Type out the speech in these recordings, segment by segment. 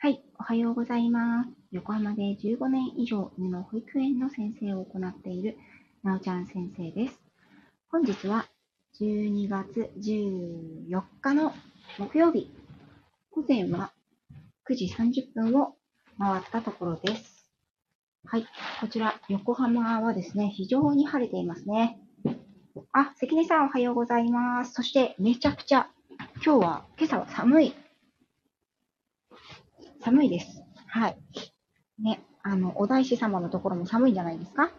はい、おはようございます。横浜で15年以上犬の保育園の先生を行っているなおちゃん先生です。本日は12月14日の木曜日、午前は9時30分を回ったところです。はい、こちら横浜はですね、非常に晴れていますね。あ、関根さんおはようございます。そしてめちゃくちゃ今日は今朝は寒い寒いです。はい。ね、あの、お大師様のところも寒いんじゃないですか？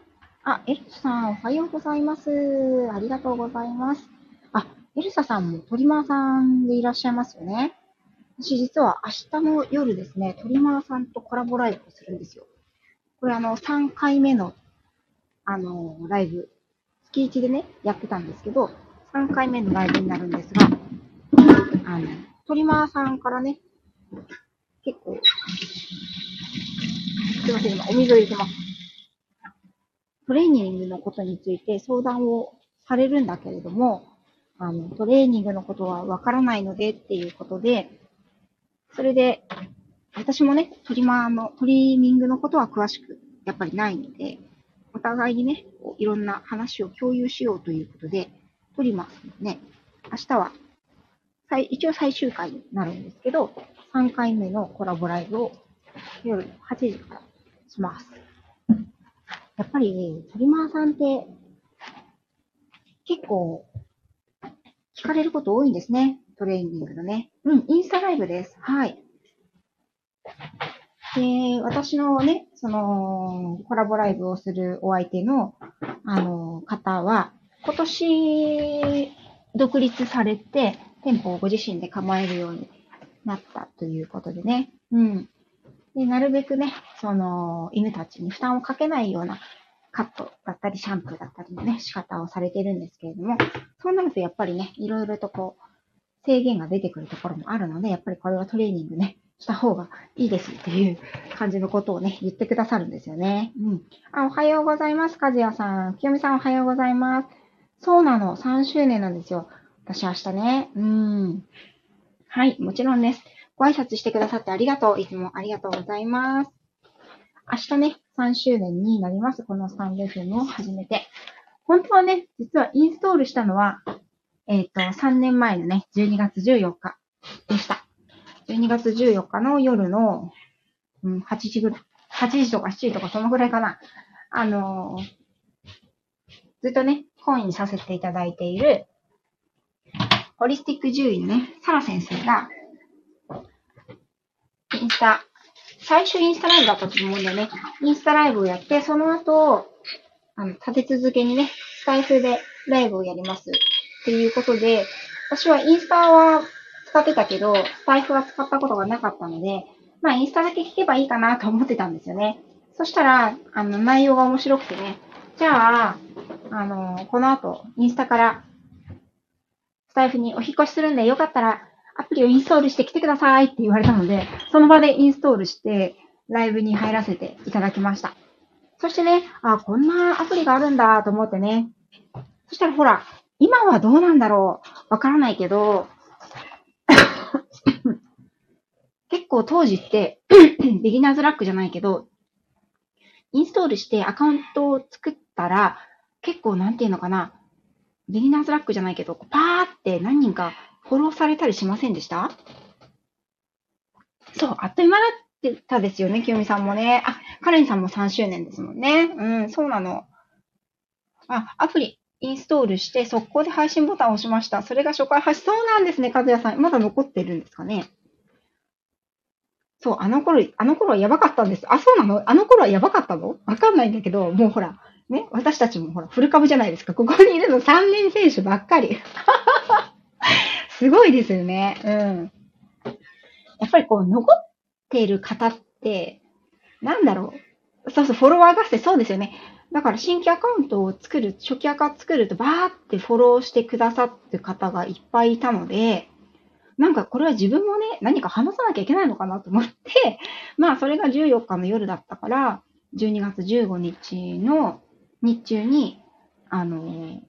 あ、エルサさん、おはようございます。ありがとうございます。あ、エルサさんもトリマーさんでいらっしゃいますよね。私実は明日の夜ですね、トリマーさんとコラボライブをするんですよ。これあの、3回目の、あの、ライブ、月1でね、やってたんですけど、3回目のライブになるんですが、あの、トリマーさんからね、結構、すいません、今お水を入れてます。トレーニングのことについて相談をされるんだけれども、あの、トレーニングのことはわからないのでっていうことで、それで、私もね、トリマーの、トリミングのことは詳しく、やっぱりないので、お互いにね、こういろんな話を共有しようということで、トリマーね、明日は、一応最終回になるんですけど、3回目のコラボライブを夜8時からします。やっぱり、トリマーさんって結構聞かれること多いんですね。トレーニングのね。うん、インスタライブです。はい。で、私のね、その、コラボライブをするお相手の、あの、方は、今年、独立されて、店舗をご自身で構えるようになったということでね。うん。で、なるべくね、その、犬たちに負担をかけないようなカットだったり、シャンプーだったりのね、仕方をされてるんですけれども、そうなるとやっぱりね、いろいろとこう、制限が出てくるところもあるので、やっぱりこれはトレーニングね、した方がいいですっていう感じのことをね、言ってくださるんですよね。うん。あ、おはようございます、かずやさん。きよみさんおはようございます。そうなの、3周年なんですよ。私明日ね。うん。はい、もちろんです。ご挨拶してくださってありがとう。いつもありがとうございます。明日ね、3周年になります。このスタンド FM を始めて。本当はね、実はインストールしたのは、えっ、ー、と、3年前のね、12月14日でした。12月14日の夜の、うん、8時ぐらい、8時とか7時とかそのぐらいかな。あのー、ずっとね、本にさせていただいている、ホリスティック獣医のね、サラ先生が、インスタ、最初インスタライブだったと思うんだよね。インスタライブをやって、その後、あの、立て続けにね、スカイフでライブをやりますっていうことで、私はインスタは使ってたけど、スタイフは使ったことがなかったので、まあインスタだけ聞けばいいかなと思ってたんですよね。そしたら、あの、内容が面白くてね、じゃあ、あの、この後、インスタからタイフにお引越しするんで、よかったらアプリをインストールしてきてくださいって言われたので、その場でインストールして、ライブに入らせていただきました。そしてね、あ、こんなアプリがあるんだと思ってね。そしたらほら、今はどうなんだろう？わからないけど、結構当時って、ビギナーズラックじゃないけど、インストールしてアカウントを作ったら、結構なんていうのかな、ビギナーズラックじゃないけど、パーって何人かフォローされたりしませんでした？そう、あっという間だったですよね、清美さんもね。あ、カレンさんも3周年ですもんね。うん、そうなの。あ、アプリインストールして、速攻で配信ボタンを押しました。それが初回配信。そうなんですね、和也さん。まだ残ってるんですかね？そう、あの頃、あの頃はやばかったんです。あ、そうなの？あの頃はやばかったの？わかんないんだけど、もうほら、ね、私たちもほら、フル株じゃないですか。ここにいるの3年選手ばっかり。すごいですよね。うん。やっぱりこう、残っている方って、なんだろう。そうそう、フォロワーがしてそうですよね。だから新規アカウントを作る、初期アカ作るとバーってフォローしてくださって方がいっぱいいたので、なんかこれは自分もね、何か話さなきゃいけないのかなと思って、まあそれが14日の夜だったから、12月15日の日中に、あの、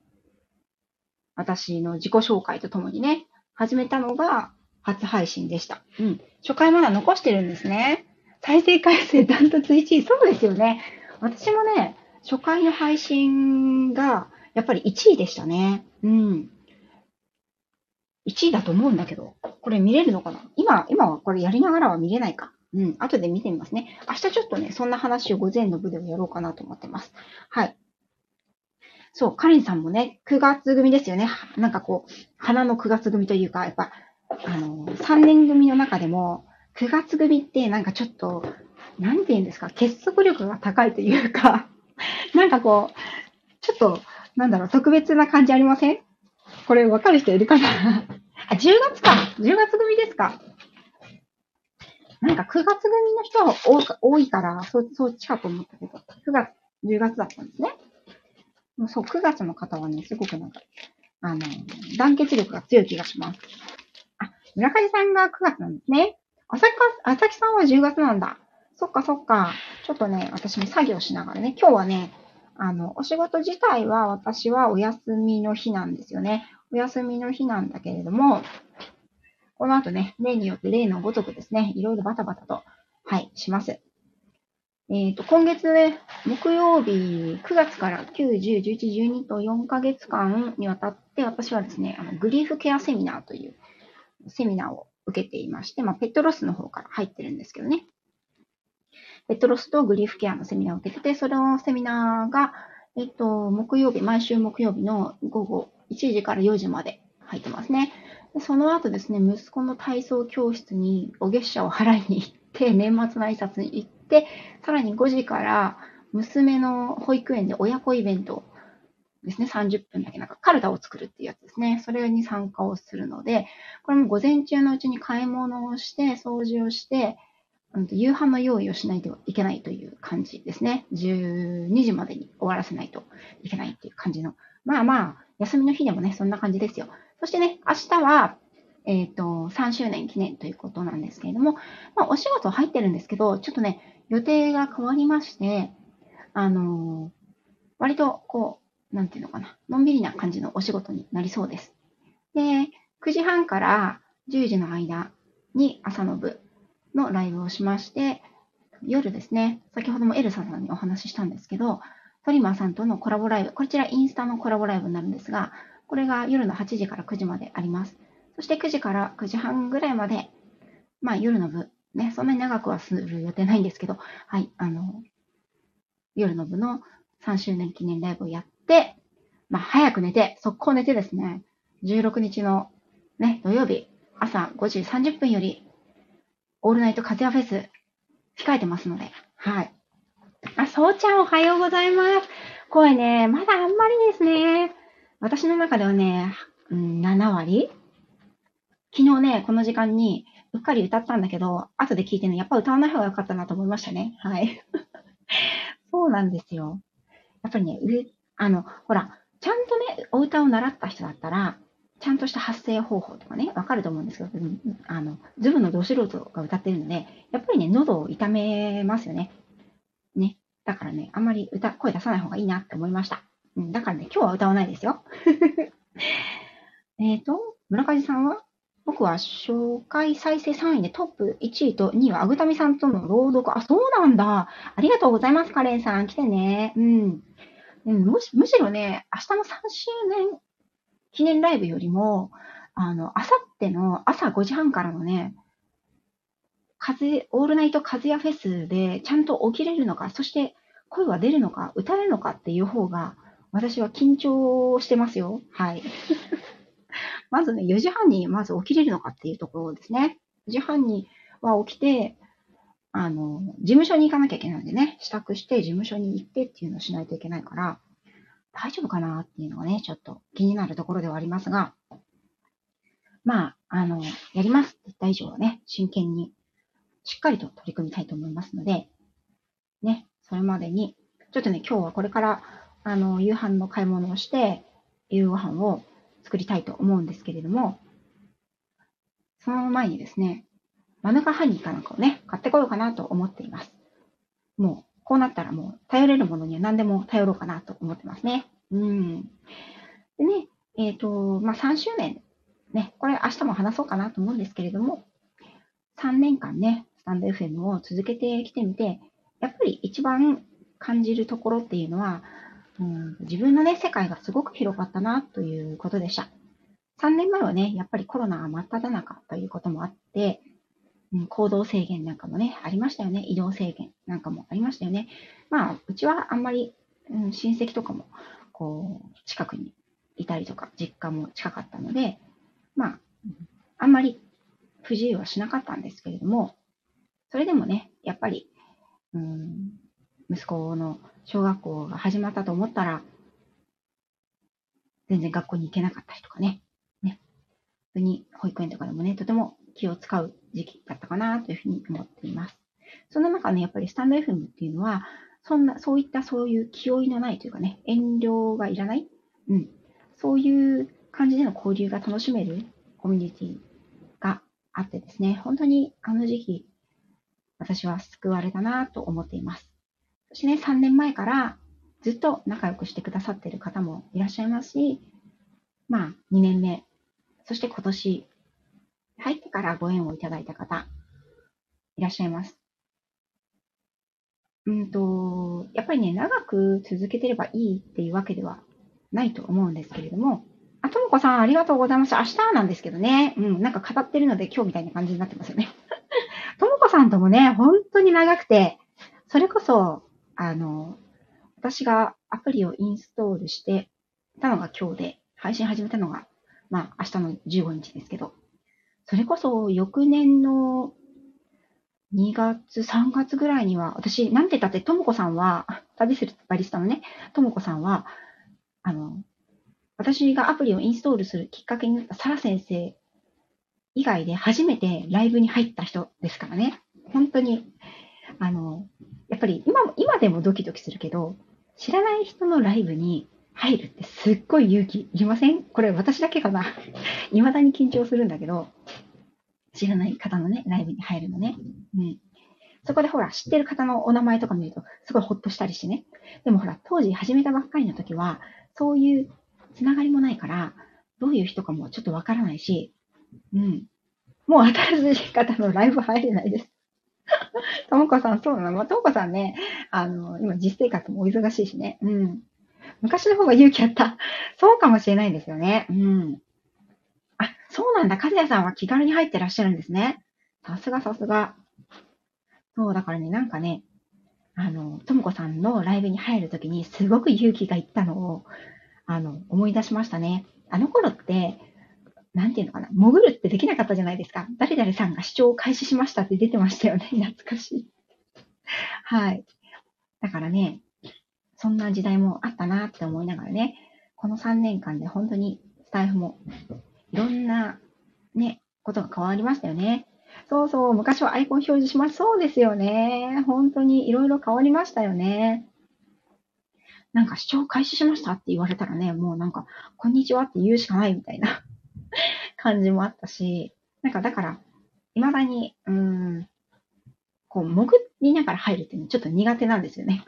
私の自己紹介とともにね、始めたのが、初配信でした。うん。初回まだ残してるんですね。再生回数ダントツ1位。そうですよね。私もね、初回の配信が、やっぱり1位でしたね。うん。1位だと思うんだけど、これ見れるのかな？今、今はこれやりながらは見れないか。うん。後で見てみますね。明日ちょっとね、そんな話を午前の部でもやろうかなと思ってます。はい。そう、カレンさんもね、9月組ですよね。なんかこう、花の9月組というか、やっぱ、あの、3年組の中でも、9月組ってなんかちょっと、なんて言うんですか、結束力が高いというか、なんかこう、ちょっと、なんだろう、特別な感じありません？これわかる人いるかな？あ、10月か !10 月組ですかなんか9月組の人は多いから、そ、っちかと思ったけど、9月、10月だったんですね。そう、9月の方はね、すごくなんか、あの、団結力が強い気がします。あ、村上さんが9月なんですね。朝木か、朝木さんは10月なんだ。そっかそっか。ちょっとね、私も作業しながらね、今日はね、あの、お仕事自体は私はお休みの日なんですよね。お休みの日なんだけれども、この後ね、例によって例のごとくですね、いろいろバタバタと、はい、します。えっ、ー、と、今月ね、木曜日、9月から9、10、11、12と4ヶ月間にわたって、私はですね、あのグリーフケアセミナーというセミナーを受けていまして、まあ、ペットロスの方から入ってるんですけどね。ペットロスとグリーフケアのセミナーを受けてて、そのセミナーが、えっと、木曜日、毎週木曜日の午後1時から4時まで入ってますね。でその後ですね、息子の体操教室にお月謝を払いに行って、年末の挨拶に行って、さらに5時から娘の保育園で親子イベントですね、30分だけなんかカルタを作るっていうやつですね。それに参加をするので、これも午前中のうちに買い物をして、掃除をして、夕飯の用意をしないといけないという感じですね。12時までに終わらせないといけないっていう感じの。まあまあ、休みの日でもね、そんな感じですよ。そしてね、明日は、えっ、ー、と、3周年記念ということなんですけれども、まあ、お仕事入ってるんですけど、ちょっとね、予定が変わりまして、あのー、割とこう、なんていうのかな、のんびりな感じのお仕事になりそうです。で、9時半から10時の間に朝の部のライブをしまして、夜ですね、先ほどもエルサさんにお話ししたんですけど、トリマーさんとのコラボライブ、こちらインスタのコラボライブになるんですが、これが夜の8時から9時まであります。そして9時から9時半ぐらいまで、まあ夜の部ね、そんなに長くはする予定ないんですけど、はい、あの、夜の部の3周年記念ライブをやって、まあ、早く寝て、速攻寝てですね、16日のね、土曜日、朝5時30分より、オールナイトカズヤフェス、控えてますので、はい。あ、そうちゃんおはようございます。声ね、まだあんまりですね。私の中ではね、うん、7割？昨日ね、この時間に、うっかり歌ったんだけど、後で聞いてね、やっぱ歌わない方が良かったなと思いましたね。はい。そうなんですよ。やっぱりね、上、あの、ほら、ちゃんとね、お歌を習った人だったら、ちゃんとした発声方法とかね、わかると思うんですけど、あの、ズブのど素人が歌ってるので、やっぱりね、喉を痛めますよね。ね。だからね、あんまり歌、声出さない方がいいなって思いました。うん、だからね、今日は歌わないですよ。えっと、村上さんは？僕は初回再生3位でトップ1位と2位はアグタミさんとの朗読。あ、そうなんだ。ありがとうございます、カレンさん。来てね。うん。むしむしろね、明日の3周年記念ライブよりも、あの、あさっての朝5時半からのね、風、オールナイト風やフェスでちゃんと起きれるのか、そして声は出るのか、歌えるのかっていう方が、私は緊張してますよ。はい。まずね、4時半にまず起きれるのかっていうところですね。4時半には起きて、あの、事務所に行かなきゃいけないんでね、支度して事務所に行ってっていうのをしないといけないから、大丈夫かなっていうのがね、ちょっと気になるところではありますが、まあ、あの、やりますって言った以上はね、真剣に、しっかりと取り組みたいと思いますので、ね、それまでに、ちょっとね、今日はこれから、あの、夕飯の買い物をして、夕ご飯を作りたいと思うんですけれども、その前にですね、マヌカハニーかなんかをね、買ってこようかなと思っています。もう、こうなったらもう、頼れるものには何でも頼ろうかなと思ってますね。うん。でね、えっ、ー、と、まあ、3周年ね、これ明日も話そうかなと思うんですけれども、3年間ね、スタンド FM を続けてきてみて、やっぱり一番感じるところっていうのは、うん、自分のね、世界がすごく広がったなということでした。3年前はね、やっぱりコロナ真っ只中ということもあって、うん、行動制限なんかもね、ありましたよね。移動制限なんかもありましたよね。まあ、うちはあんまり、うん、親戚とかも、こう、近くにいたりとか、実家も近かったので、まあ、あんまり不自由はしなかったんですけれども、それでもね、やっぱり、うん、息子の小学校が始まったと思ったら、全然学校に行けなかったりとかね。ね。普通に保育園とかでもね、とても気を使う時期だったかなというふうに思っています。その中ね、やっぱりスタンド FM っていうのは、そんな、そういったそういう気負いのないというかね、遠慮がいらない、うん、そういう感じでの交流が楽しめるコミュニティがあってですね、本当にあの時期、私は救われたなと思っています。そしてね、3年前からずっと仲良くしてくださっている方もいらっしゃいますし、まあ、2年目、そして今年、入ってからご縁をいただいた方、いらっしゃいます。うんと、やっぱりね、長く続けてればいいっていうわけではないと思うんですけれども、あ、ともこさん、ありがとうございます。明日なんですけどね。うん、なんか語ってるので今日みたいな感じになってますよね。ともこさんともね、本当に長くて、それこそ、あの、私がアプリをインストールしてたのが今日で、配信始めたのが、まあ明日の15日ですけど、それこそ翌年の2月、3月ぐらいには、私、なんて言ったって、ともこさんは、旅するバリスタのね、ともこさんは、あの、私がアプリをインストールするきっかけになったサラ先生以外で初めてライブに入った人ですからね。本当に、あの、やっぱり今、今でもドキドキするけど、知らない人のライブに入るってすっごい勇気いりません？これ私だけかな？未だに緊張するんだけど、知らない方のね、ライブに入るのね。うん。そこでほら、知ってる方のお名前とか見ると、すごいほっとしたりしてね。でもほら、当時始めたばっかりの時は、そういうつながりもないから、どういう人かもちょっとわからないし、うん。もう新しい方のライブ入れないです。ともこさん、そうなの。まあ、ともこさんね、あの、今実生活もお忙しいしね。うん。昔の方が勇気あった。そうかもしれないんですよね。うん。あ、そうなんだ。かずやさんは気軽に入ってらっしゃるんですね。さすがさすが。そう、だからね、なんかね、あの、ともこさんのライブに入るときにすごく勇気がいったのを、あの、思い出しましたね。あの頃って、なんていうのかな、潜るってできなかったじゃないですか。誰々さんが視聴を開始しましたって出てましたよね。懐かしい。はい。だからね、そんな時代もあったなって思いながらね、この3年間で本当にスタイフもいろんなね、ことが変わりましたよね。そうそう、昔はアイコン表示します。そうですよね。本当にいろいろ変わりましたよね。なんか視聴開始しましたって言われたらね、もうなんか、こんにちはって言うしかないみたいな感じもあったし、なんかだから、未だに、うん、こう、潜りながら入るっていうのちょっと苦手なんですよね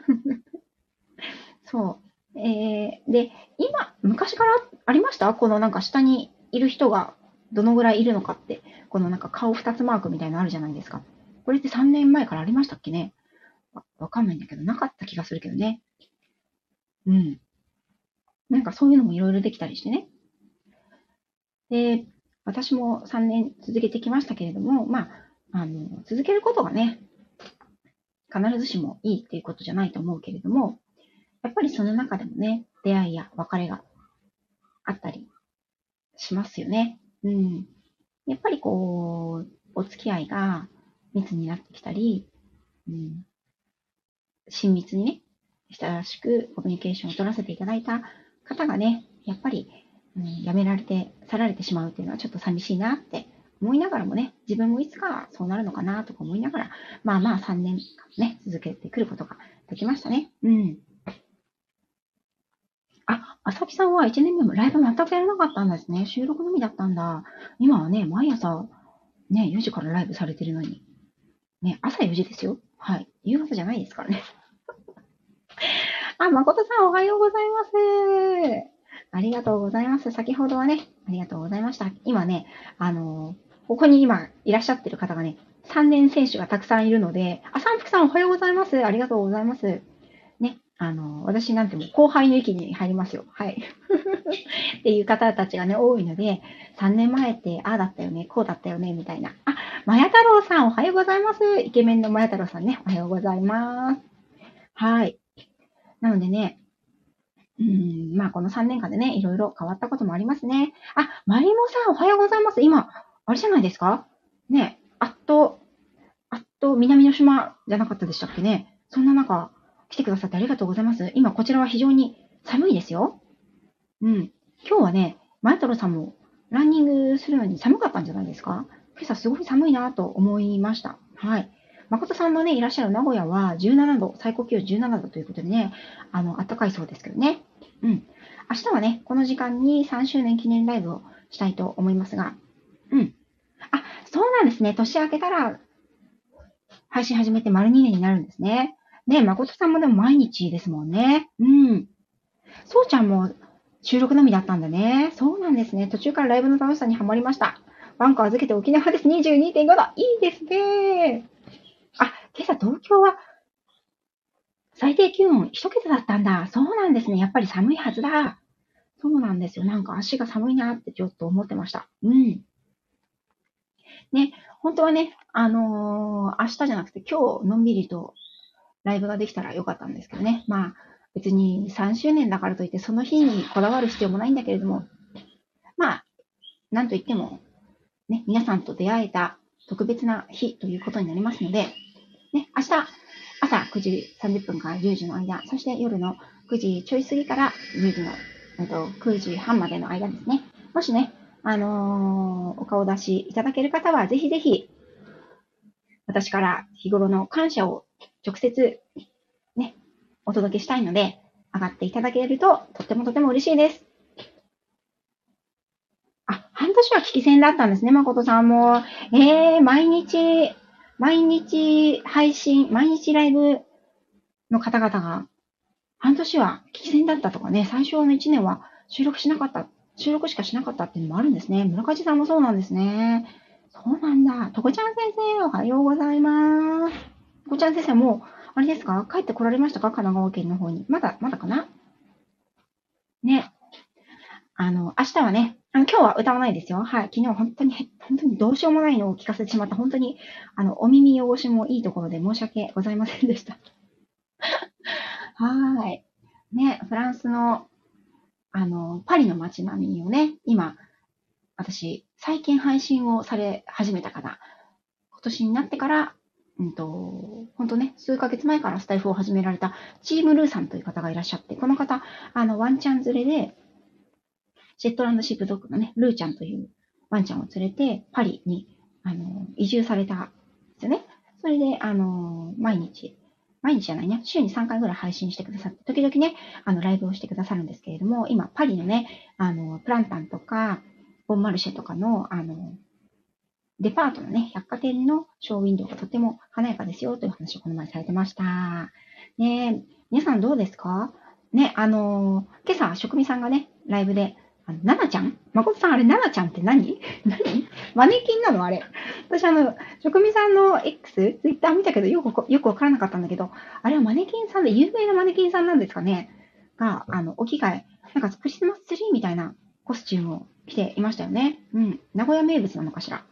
そう。えー、で、今、昔からありました？このなんか下にいる人がどのぐらいいるのかって、このなんか顔二つマークみたいなのあるじゃないですか。これって3年前からありましたっけね？わかんないんだけど、なかった気がするけどね。うん。なんかそういうのもいろいろできたりしてね。で、私も3年続けてきましたけれども、まあ、あの、続けることがね、必ずしもいいっていうことじゃないと思うけれども、やっぱりその中でもね、出会いや別れがあったりしますよね。うん。やっぱりこう、お付き合いが密になってきたり、うん、親密にね、親しくコミュニケーションを取らせていただいた方がね、やっぱり、うん、辞められて、去られてしまうっていうのはちょっと寂しいなって思いながらもね、自分もいつかそうなるのかなとか思いながら、まあまあ3年間ね、続けてくることができましたね。うん。あ、朝木さんは1年目もライブ全くやらなかったんですね。収録のみだったんだ。今はね、毎朝、ね、4時からライブされてるのに。ね、朝4時ですよ。はい。夕方じゃないですからね。あ、誠さんおはようございます。ありがとうございます。先ほどはね、ありがとうございました。今ね、あのー、ここに今いらっしゃってる方がね、3年選手がたくさんいるので、あ、三福さんおはようございます。ありがとうございます。ね、あの、私なんてもう後輩の域に入りますよ。はい。っていう方たちがね、多いので、3年前って、ああだったよね、こうだったよね、みたいな。あ、まや太郎さんおはようございます。イケメンのまや太郎さんね、おはようございます。はい。なのでね、うん、まあこの3年間でね、いろいろ変わったこともありますね。あ、マリモさんおはようございます。今、あれじゃないですか？ね、あっと、あっと南の島じゃなかったでしたっけね？そんな中、来てくださってありがとうございます。今こちらは非常に寒いですよ。うん。今日はね、マイトロさんもランニングするのに寒かったんじゃないですか？今朝すごい寒いなと思いました。はい。誠さんのね、いらっしゃる名古屋は17度、最高気温17度ということでね、あの、暖かいそうですけどね。うん。明日はね、この時間に3周年記念ライブをしたいと思いますが、うん。あ、そうなんですね。年明けたら、配信始めて丸2年になるんですね。ね、誠さんもでも毎日ですもんね。うん。そうちゃんも収録のみだったんだね。そうなんですね。途中からライブの楽しさにはまりました。バンク預けて沖縄です。22.5度。いいですね。あ、今朝東京は最低気温1桁だったんだ。そうなんですね。やっぱり寒いはずだ。そうなんですよ。なんか足が寒いなってちょっと思ってました。うん。ね、本当はね、あのー、明日じゃなくて今日のんびりとライブができたらよかったんですけどね。まあ、別に3周年だからといってその日にこだわる必要もないんだけれども、まあ、なんといっても、ね、皆さんと出会えた特別な日ということになりますので、ね、明日、朝9時30分から10時の間、そして夜の9時ちょい過ぎから10時の、えっと、9時半までの間ですね。もしね、あのー、お顔出しいただける方は、ぜひぜひ、私から日頃の感謝を直接、ね、お届けしたいので、上がっていただけると、とってもとても嬉しいです。あ、半年は聞き戦だったんですね、誠さんも。えー、毎日、毎日配信、毎日ライブの方々が、半年は聞き戦だったとかね、最初の1年は収録しなかった、収録しかしなかったっていうのもあるんですね。村上さんもそうなんですね。そうなんだ。とこちゃん先生、おはようございます。とこちゃん先生もあれですか？帰ってこられましたか？神奈川県の方に。まだ、まだかな？ね。あの、明日はね、あの今日は歌わないですよ。はい。昨日本当に、本当にどうしようもないのを聞かせてしまった。本当に、あの、お耳汚しもいいところで申し訳ございませんでした。はい。ね、フランスの、あの、パリの街並みをね、今、私、最近配信をされ始めたかな。今年になってからうんと、本当ね、数ヶ月前からスタイフを始められたチームルーさんという方がいらっしゃって、この方、あの、ワンちゃん連れで、ェットランドシープドッグのね、ルーちゃんというワンちゃんを連れて、パリに、あの、移住されたんですよね。それで、あの、毎日、毎日じゃないね、週に3回ぐらい配信してくださって、時々ね、あの、ライブをしてくださるんですけれども、今、パリのね、あの、プランタンとか、ボンマルシェとかの、あの、デパートのね、百貨店のショーウィンドウがとても華やかですよという話をこの前されてました。ね皆さんどうですか？ね、あの、今朝、職味さんがね、ライブで、あ、ななちゃん？誠さん、あれ、ななちゃんって何？何？マネキンなのあれ？私、あの、職味さんの X、ツイッター見たけど、よく、よくわからなかったんだけど、あれはマネキンさんで、有名なマネキンさんなんですかね？が、あの、お着替え、なんかクリスマスツリーみたいなコスチュームを着ていましたよね。うん。名古屋名物なのかしら？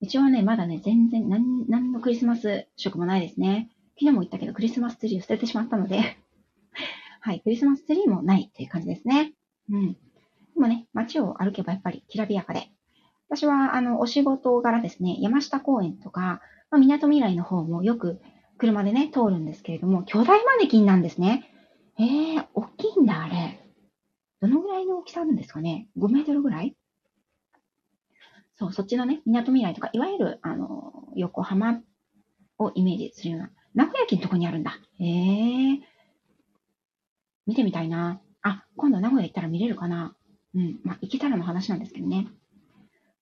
うちはね、まだね、全然、何、何のクリスマス色もないですね。昨日も言ったけど、クリスマスツリーを捨ててしまったので はい、クリスマスツリーもないっていう感じですね。うん。でもね、街を歩けばやっぱりきらびやかで。私は、あの、お仕事柄ですね、山下公園とか、まあ、港未来の方もよく車でね、通るんですけれども、巨大マネキンなんですね。えー、大きいんだ、あれ。どのぐらいの大きさあるんですかね ?5 メートルぐらい？そう、そっちのね、港未来とか、いわゆる、あの、横浜をイメージするような、名古屋駅のとこにあるんだ。へえ。見てみたいな。あ、今度名古屋行ったら見れるかな。うん。まあ、行けたらの話なんですけどね。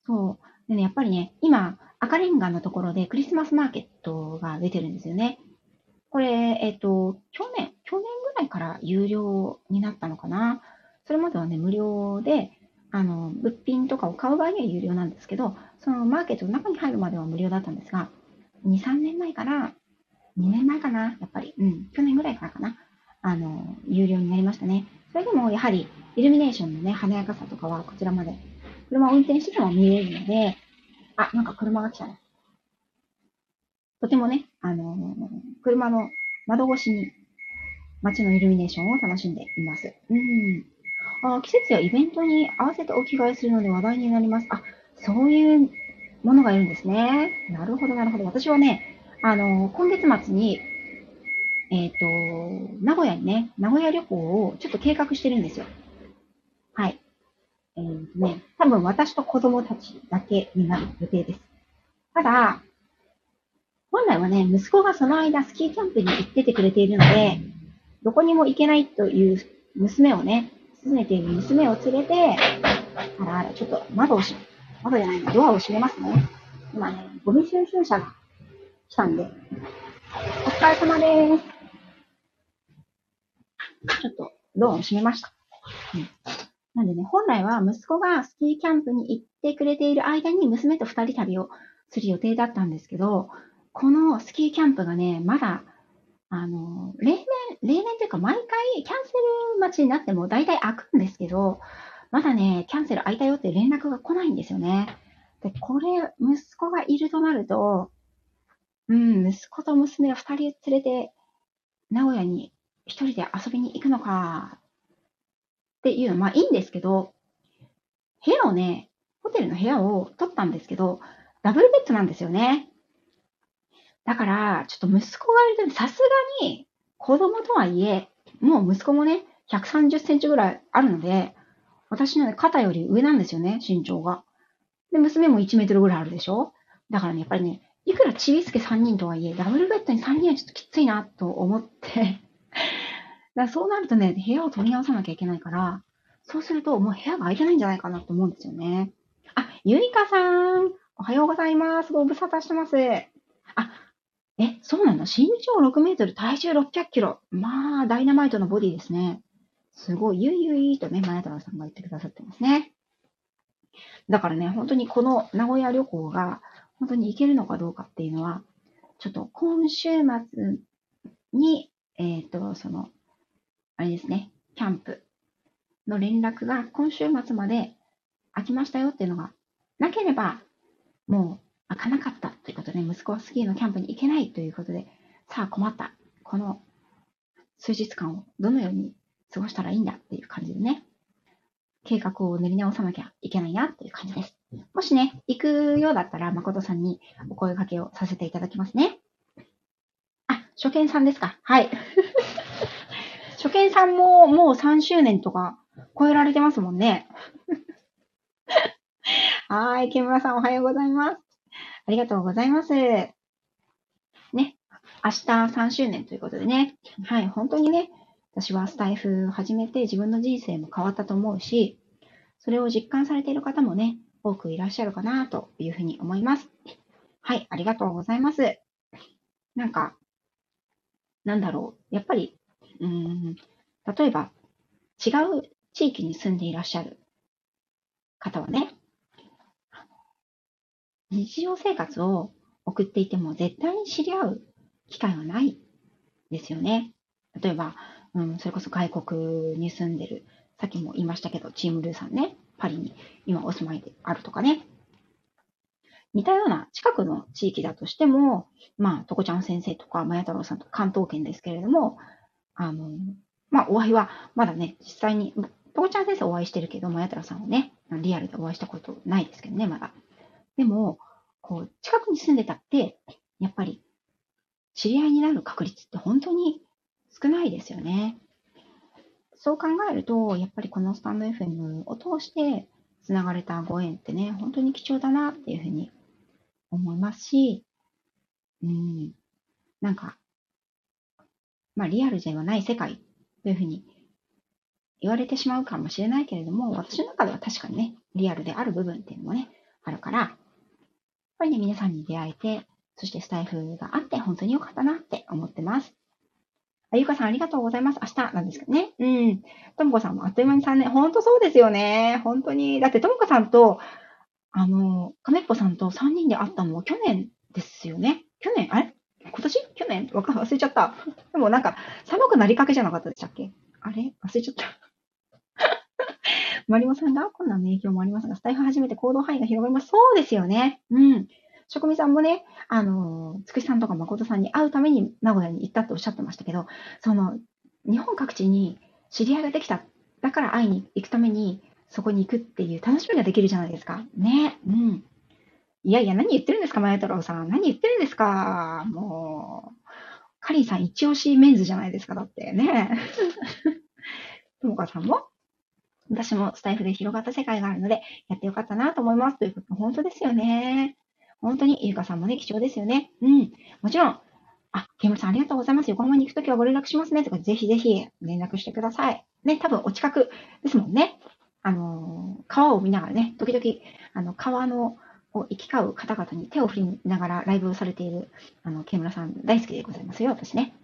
そう。でね、やっぱりね、今、赤レンガのところでクリスマスマーケットが出てるんですよね。これ、えっ、と、去年、去年ぐらいから有料になったのかな。それまではね、無料で、あの、物品とかを買う場合には有料なんですけど、そのマーケットの中に入るまでは無料だったんですが、2、3年前から、2年前かな、やっぱり、うん、去年ぐらいからかな、あの、有料になりましたね。それでも、やはり、イルミネーションのね、華やかさとかは、こちらまで、車を運転してても見れるので、あ、なんか車が来たね。とてもね、あの車の窓越しに街のイルミネーションを楽しんでいます。うん。あ季節やイベントに合わせてお着替えするので話題になります。あ、そういうものがいるんですね。なるほど、なるほど。私はね、あの、今月末に、えっ、ー、と、名古屋にね、名古屋旅行をちょっと計画してるんですよ。はい。えっ、ー、とね、多分私と子供たちだけになる予定です。ただ、本来はね、息子がその間スキーキャンプに行っててくれているので、どこにも行けないという娘をね、訪ねている娘を連れて、あらあら、ちょっと窓を閉め、窓じゃないの、ドアを閉めますね。今ね、ゴミ収集車が来たんで、お疲れ様です。ちょっとドアを閉めました。うん、なんでね、本来は息子がスキーキャンプに行ってくれている間に娘と二人旅をする予定だったんですけど、このスキーキャンプがね、まだあの、例年、例年というか毎回キャンセル待ちになっても大体開くんですけど、まだね、キャンセル開いたよって連絡が来ないんですよね。で、これ、息子がいるとなると、うん、息子と娘を二人連れて、名古屋に一人で遊びに行くのか、っていうのは、まあいいんですけど、部屋をね、ホテルの部屋を取ったんですけど、ダブルベッドなんですよね。だから、ちょっと息子がいると、さすがに子供とはいえ、もう息子もね、130センチぐらいあるので、私のね、肩より上なんですよね、身長が。で、娘も1メートルぐらいあるでしょだからね、やっぱりね、いくらちびすけ3人とはいえ、ダブルベッドに3人はちょっときついなと思ってだそうなるとね、部屋を取り直さなきゃいけないから、そうするともう部屋が空いてないんじゃないかなと思うんですよね。あ、ゆいかさん、おはようございます。ご無沙汰してます。あ、え、そうなの？身長6メートル、体重600キロ。まあ、ダイナマイトのボディですね。すごい、ゆいゆいとね、前太郎さんが言ってくださってますね。だからね、本当にこの名古屋旅行が、本当に行けるのかどうかっていうのは、ちょっと今週末に、えっ、ー、と、その、あれですね、キャンプの連絡が今週末まで空きましたよっていうのがなければ、もう開かなかったということで、息子はスキーのキャンプに行けないということで、さあ困った。この数日間をどのように過ごしたらいいんだっていう感じでね、計画を練り直さなきゃいけないなっていう感じです。もしね、行くようだったら、誠さんにお声掛けをさせていただきますね。あ、初見さんですかはい。初見さんももう3周年とか超えられてますもんね。はい、木村さんおはようございます。ありがとうございます。ね。明日3周年ということでね。はい、本当にね、私はスタイフ始めて自分の人生も変わったと思うし、それを実感されている方もね、多くいらっしゃるかなというふうに思います。はい、ありがとうございます。なんか、なんだろう。やっぱり、うん、例えば、違う地域に住んでいらっしゃる方はね、日常生活を送っていても絶対に知り合う機会はないですよね。例えば、うん、それこそ外国に住んでる、さっきも言いましたけど、チームルーさんね、パリに今お住まいであるとかね。似たような近くの地域だとしても、まあ、とこちゃん先生とか、まや太郎さんとか関東圏ですけれども、あの、まあ、お会いはまだね、実際に、とこちゃん先生お会いしてるけど、まや太郎さんはね、リアルでお会いしたことないですけどね、まだ。でも、こう、近くに住んでたって、やっぱり、知り合いになる確率って本当に少ないですよね。そう考えると、やっぱりこのスタンド FM を通して繋がれたご縁ってね、本当に貴重だなっていうふうに思いますし、うん、なんか、まあリアルではない世界というふうに言われてしまうかもしれないけれども、私の中では確かにね、リアルである部分っていうのもね、あるから、やっぱりね、皆さんに出会えて、そしてスタイフがあって本当に良かったなって思ってます。あゆかさんありがとうございます。明日なんですけどね。うん。ともこさんもあっという間に3年。ほんとそうですよね。本当に。だってともこさんと、あの、亀っぽさんと3人で会ったのは去年ですよね。去年あれ？今年？去年？わか忘れちゃった。でもなんか、寒くなりかけじゃなかったでしたっけ？あれ？忘れちゃった。マリモさんが困難の影響もありますが、スタイフ初めて行動範囲が広がります。そうですよね。うん。職味さんもね、あの、つくしさんとか誠さんに会うために名古屋に行ったっておっしゃってましたけど、その、日本各地に知り合いができた。だから会いに行くために、そこに行くっていう楽しみができるじゃないですか。ね。うん。いやいや、何言ってるんですか、前太郎さん。何言ってるんですか。もう、カリンさん一押しメンズじゃないですか、だってね。ともかさんも？私もスタイフで広がった世界があるので、やってよかったなと思います。ということ、本当ですよね。本当に、ゆうかさんもね、貴重ですよね。うん。もちろん、あ、ケムさんありがとうございます。横浜に行くときはご連絡しますね。とか、ぜひぜひ連絡してください。ね、多分お近くですもんね。あの、川を見ながらね、時々、あの、川の、を行き交う方々に手を振りながらライブをされている、あの、ケムラさん大好きでございますよ、私ね。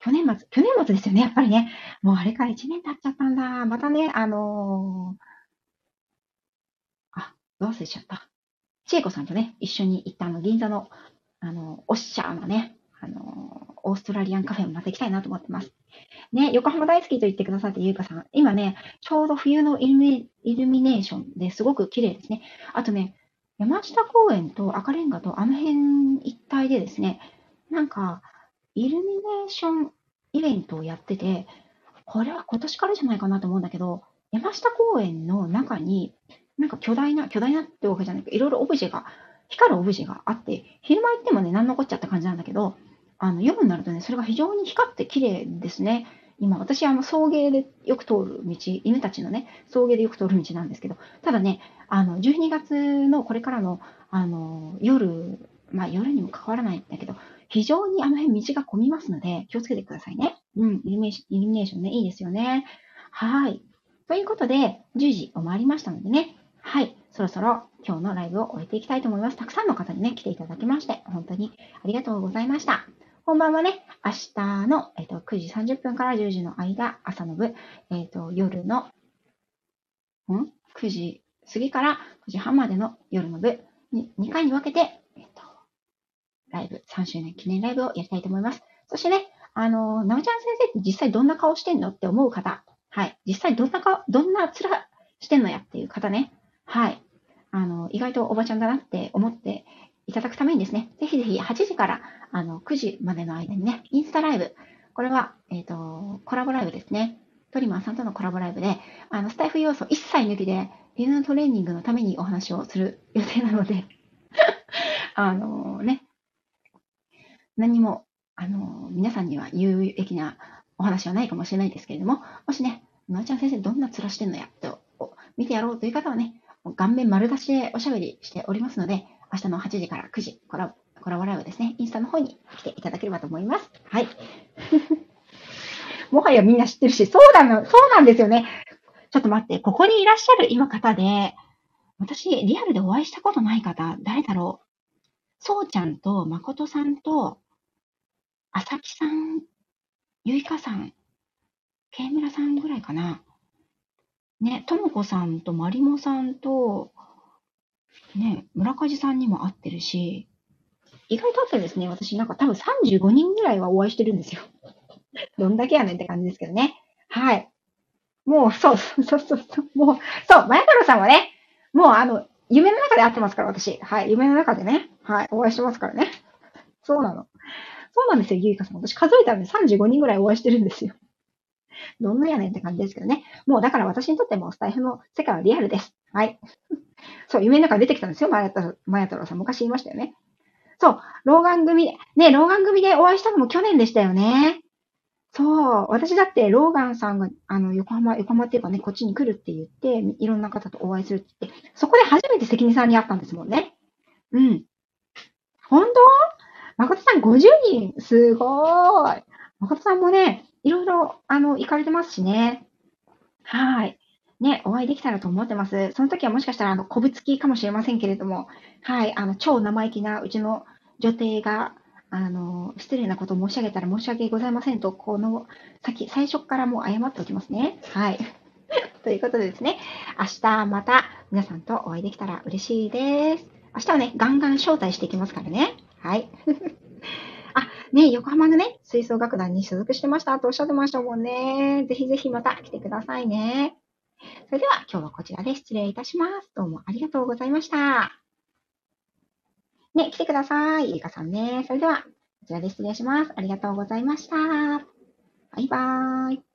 去年末、去年末ですよね、やっぱりね。もうあれから1年経っちゃったんだ。またね、あのー、あ、どう忘れちゃった。千恵子さんとね、一緒に行ったあの、銀座の、あの、おっしゃーのね、あの、オーストラリアンカフェもまた行きたいなと思ってます。ね、横浜大好きと言ってくださってゆうかさん。今ね、ちょうど冬のイルミイルミネーションですごく綺麗ですね。あとね、山下公園と赤レンガとあの辺一帯でですね、なんか、イルミネーションイベントをやってて、これは今年からじゃないかなと思うんだけど、山下公園の中に、なんか巨大な、巨大なってわけじゃないけど、いろいろオブジェが、光るオブジェがあって、昼間行ってもね、何残っちゃった感じなんだけど、あの、夜になるとね、それが非常に光って綺麗ですね。今、私、あの、送迎でよく通る道、犬たちのね、送迎でよく通る道なんですけど、ただね、あの、12月のこれからの、あの、夜、まあ夜にも関わらないんだけど、非常にあの辺道が混みますので、気をつけてくださいね。うん、イルミネーションね、いいですよね。はい。ということで、10時を回りましたのでね、はい。そろそろ今日のライブを終えていきたいと思います。たくさんの方にね、来ていただきまして、本当にありがとうございました。本番はね、明日の、えーと、9時30分から10時の間、朝の部、え、ー、と、夜の、ん ?9 時過ぎから9時半までの夜の部に2回に分けて、え、ー、と、ライブ、3周年記念ライブをやりたいと思います。そしてね、あの、なおちゃん先生って実際どんな顔してんのって思う方、はい。実際どんな顔、どんな面してんのやっていう方ね、はい。あの、意外とおばちゃんだなって思っていただくためにですね、ぜひぜひ8時からあの9時までの間にね、インスタライブ、これは、えっ、ー、と、コラボライブですね。トリマーさんとのコラボライブで、あの、スタイフ要素一切抜きで、犬のトレーニングのためにお話をする予定なので あのね、何も、あの、皆さんには有益なお話はないかもしれないですけれども、もしね、まーちゃん先生どんな面してんのやと見てやろうという方はね、顔面丸出しでおしゃべりしておりますので、明日の8時から9時、コラコラボライブですね、インスタの方に来ていただければと思います。はい。もはやみんな知ってるし、そうなの、そうなんですよね。ちょっと待って、ここにいらっしゃる今方で、私、リアルでお会いしたことない方、誰だろう？そうちゃんと、まことさんと、あさきさん、ゆいかさん、けいむらさんぐらいかな。ね、ともこさんとまりもさんと、ね、村梶さんにも会ってるし、意外と会ってんですね。私なんか多分35人ぐらいはお会いしてるんですよ。どんだけやねんって感じですけどね。はい。もう、そう、そうそうそう、もう、そう、前太郎さんはね、もうあの、夢の中で会ってますから、私。はい。夢の中でね。はい。お会いしてますからね。そうなの。そうなんですよ、ゆいかさん。私数えたらね、35人ぐらいお会いしてるんですよ。どんなやねんって感じですけどね。もうだから私にとってもスタイフの世界はリアルです。はい。そう、夢の中で出てきたんですよ、マヤ太郎さん。昔言いましたよね。そう、老眼組で、ね、老眼組でお会いしたのも去年でしたよね。そう、私だってローガンさんが、あの、横浜、横浜っていうかね、こっちに来るって言って、いろんな方とお会いするってって、そこで初めて関根さんに会ったんですもんね。うん。本当？誠さん50人すごーい。誠さんもね、いろいろ、あの、行かれてますしね。はい。ね、お会いできたらと思ってます。その時はもしかしたら、あの、こぶつきかもしれませんけれども、はい、あの、超生意気なうちの女帝が、あの、失礼なことを申し上げたら申し訳ございませんと、この先、最初からもう謝っておきますね。はい。ということでですね、明日また皆さんとお会いできたら嬉しいです。明日はね、ガンガン招待していきますからね。はい。あ、ね、横浜のね、吹奏楽団に所属してましたとおっしゃってましたもんね。ぜひぜひまた来てくださいね。それでは今日はこちらで失礼いたします。どうもありがとうございました。ね、来てください。ゆりかさんね。それでは、こちらで失礼します。ありがとうございました。バイバーイ。